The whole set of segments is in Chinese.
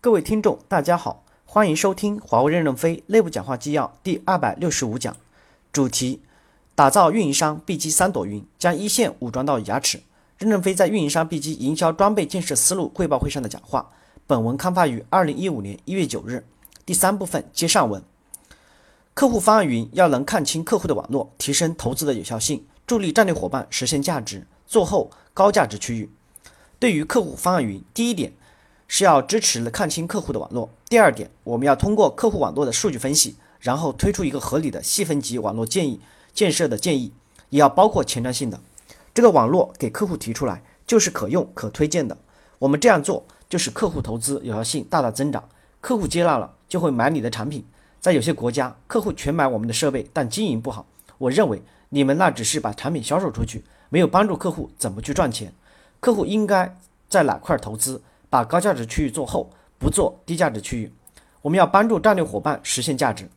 各位听众，大家好，欢迎收听华为任正非内部讲话纪要第二百六十五讲，主题：打造运营商 B 级三朵云，将一线武装到牙齿。任正非在运营商 B 级营销装备建设思路汇报会上的讲话。本文刊发于二零一五年一月九日。第三部分接上文。客户方案云要能看清客户的网络，提升投资的有效性，助力战略伙伴实现价值，做厚高价值区域。对于客户方案云，第一点。是要支持看清客户的网络。第二点，我们要通过客户网络的数据分析，然后推出一个合理的细分级网络建议建设的建议，也要包括前瞻性的。这个网络给客户提出来就是可用可推荐的。我们这样做就是客户投资有效性大大增长，客户接纳了就会买你的产品。在有些国家，客户全买我们的设备，但经营不好。我认为你们那只是把产品销售出去，没有帮助客户怎么去赚钱。客户应该在哪块投资？把高价值区域做厚，不做低价值区域。我们要帮助战略伙伴实现价值。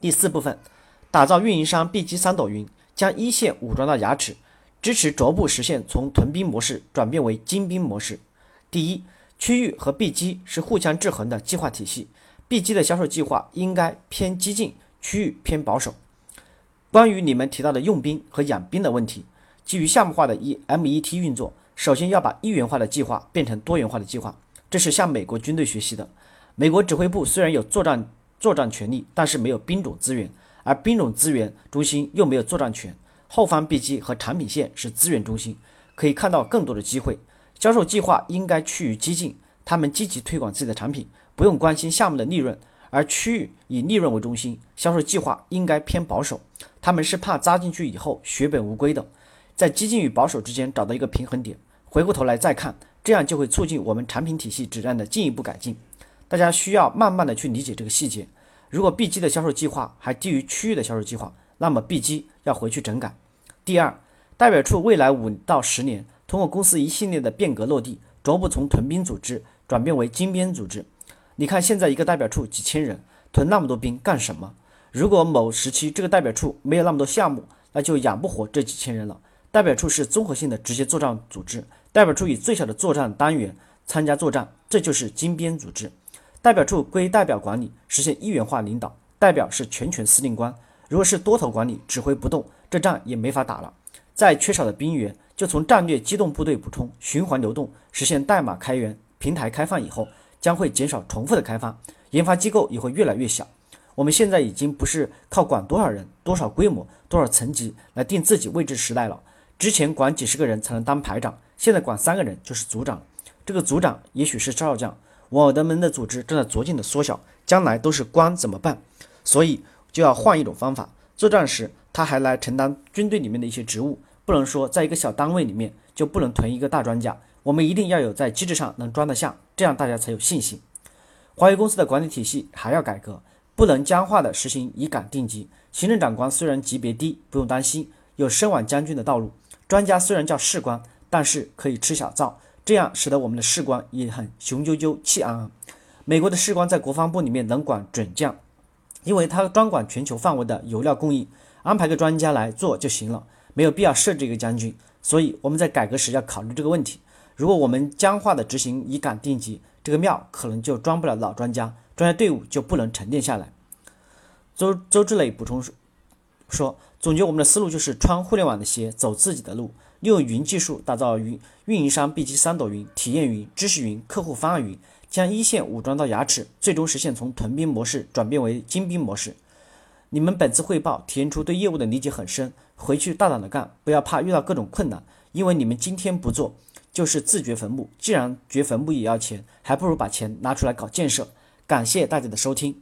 第四部分，打造运营商 B 机三朵云，将一线武装到牙齿，支持逐步实现从屯兵模式转变为精兵模式。第一，区域和 B 机是互相制衡的计划体系，B 机的销售计划应该偏激进，区域偏保守。关于你们提到的用兵和养兵的问题，基于项目化的 E M E T 运作。首先要把一元化的计划变成多元化的计划，这是向美国军队学习的。美国指挥部虽然有作战作战权力，但是没有兵种资源，而兵种资源中心又没有作战权。后方 B 机和产品线是资源中心，可以看到更多的机会。销售计划应该趋于激进，他们积极推广自己的产品，不用关心项目的利润，而区域以利润为中心。销售计划应该偏保守，他们是怕扎进去以后血本无归的，在激进与保守之间找到一个平衡点。回过头来再看，这样就会促进我们产品体系质量的进一步改进。大家需要慢慢的去理解这个细节。如果 B 机的销售计划还低于区域的销售计划，那么 B 机要回去整改。第二，代表处未来五到十年，通过公司一系列的变革落地，逐步从屯兵组织转变为精编组织。你看现在一个代表处几千人，屯那么多兵干什么？如果某时期这个代表处没有那么多项目，那就养不活这几千人了。代表处是综合性的直接作战组织。代表处以最小的作战单元参加作战，这就是精编组织。代表处归代表管理，实现一元化领导。代表是全权司令官。如果是多头管理，指挥不动，这仗也没法打了。在缺少的兵员，就从战略机动部队补充，循环流动，实现代码开源、平台开放以后，将会减少重复的开发，研发机构也会越来越小。我们现在已经不是靠管多少人、多少规模、多少层级来定自己位置时代了。之前管几十个人才能当排长。现在管三个人就是组长，这个组长也许是少将。我的们的组织正在逐渐的缩小，将来都是官怎么办？所以就要换一种方法。作战时他还来承担军队里面的一些职务，不能说在一个小单位里面就不能囤一个大专家。我们一定要有在机制上能装得下，这样大家才有信心。华为公司的管理体系还要改革，不能僵化的实行以岗定级。行政长官虽然级别低，不用担心，有升往将军的道路。专家虽然叫士官。但是可以吃小灶，这样使得我们的士官也很雄赳赳、气昂昂。美国的士官在国防部里面能管准将，因为他专管全球范围的油料供应，安排个专家来做就行了，没有必要设置一个将军。所以我们在改革时要考虑这个问题。如果我们僵化的执行以岗定级，这个庙可能就装不了老专家，专家队伍就不能沉淀下来。周周志磊补充说，总结我们的思路就是穿互联网的鞋，走自己的路。利用云技术打造云运营商 B 级三朵云、体验云、知识云、客户方案云，将一线武装到牙齿，最终实现从屯兵模式转变为精兵模式。你们本次汇报体现出对业务的理解很深，回去大胆的干，不要怕遇到各种困难，因为你们今天不做就是自掘坟墓。既然掘坟墓也要钱，还不如把钱拿出来搞建设。感谢大家的收听。